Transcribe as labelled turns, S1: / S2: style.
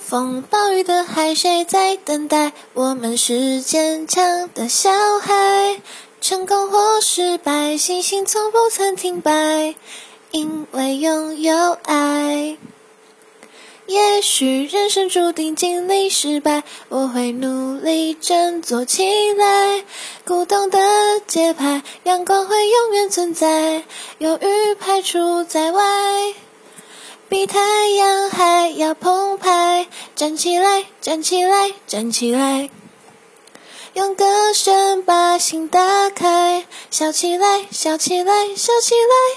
S1: 风暴雨的海，谁在等待？我们是坚强的小孩，成功或失败，星星从不曾停摆，因为拥有爱。也许人生注定经历失败，我会努力振作起来。鼓动的节拍，阳光会永远存在，忧郁排除在外。比太阳还要澎湃，站起来，站起来，站起来，用歌声把心打开，笑起来，笑起来，笑起来。